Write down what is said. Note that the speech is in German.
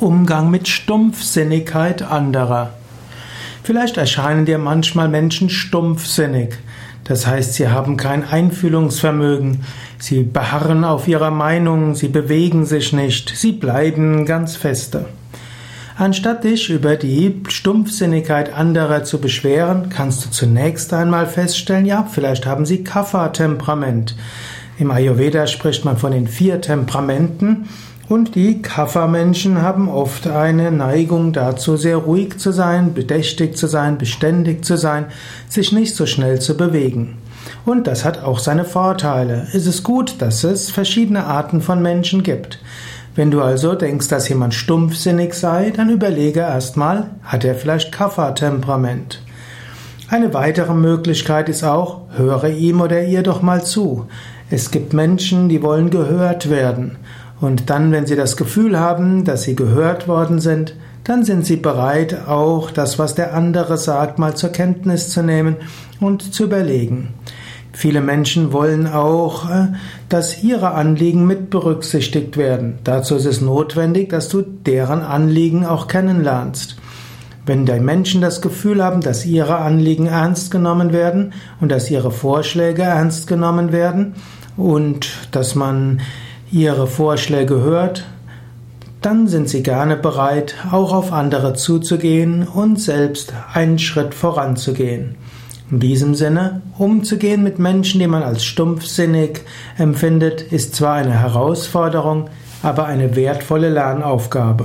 Umgang mit Stumpfsinnigkeit anderer. Vielleicht erscheinen dir manchmal Menschen stumpfsinnig. Das heißt, sie haben kein Einfühlungsvermögen, sie beharren auf ihrer Meinung, sie bewegen sich nicht, sie bleiben ganz feste. Anstatt dich über die Stumpfsinnigkeit anderer zu beschweren, kannst du zunächst einmal feststellen, ja, vielleicht haben sie Kapha-Temperament. Im Ayurveda spricht man von den vier Temperamenten und die Kapha-Menschen haben oft eine Neigung dazu, sehr ruhig zu sein, bedächtig zu sein, beständig zu sein, sich nicht so schnell zu bewegen. Und das hat auch seine Vorteile. Es ist gut, dass es verschiedene Arten von Menschen gibt. Wenn du also denkst, dass jemand stumpfsinnig sei, dann überlege erstmal, hat er vielleicht Kapha-Temperament? Eine weitere Möglichkeit ist auch, höre ihm oder ihr doch mal zu. Es gibt Menschen, die wollen gehört werden. Und dann, wenn sie das Gefühl haben, dass sie gehört worden sind, dann sind sie bereit, auch das, was der andere sagt, mal zur Kenntnis zu nehmen und zu überlegen. Viele Menschen wollen auch, äh, dass ihre Anliegen mit berücksichtigt werden. Dazu ist es notwendig, dass du deren Anliegen auch kennenlernst. Wenn die Menschen das Gefühl haben, dass ihre Anliegen ernst genommen werden und dass ihre Vorschläge ernst genommen werden und dass man ihre Vorschläge hört, dann sind sie gerne bereit, auch auf andere zuzugehen und selbst einen Schritt voranzugehen. In diesem Sinne, umzugehen mit Menschen, die man als stumpfsinnig empfindet, ist zwar eine Herausforderung, aber eine wertvolle Lernaufgabe.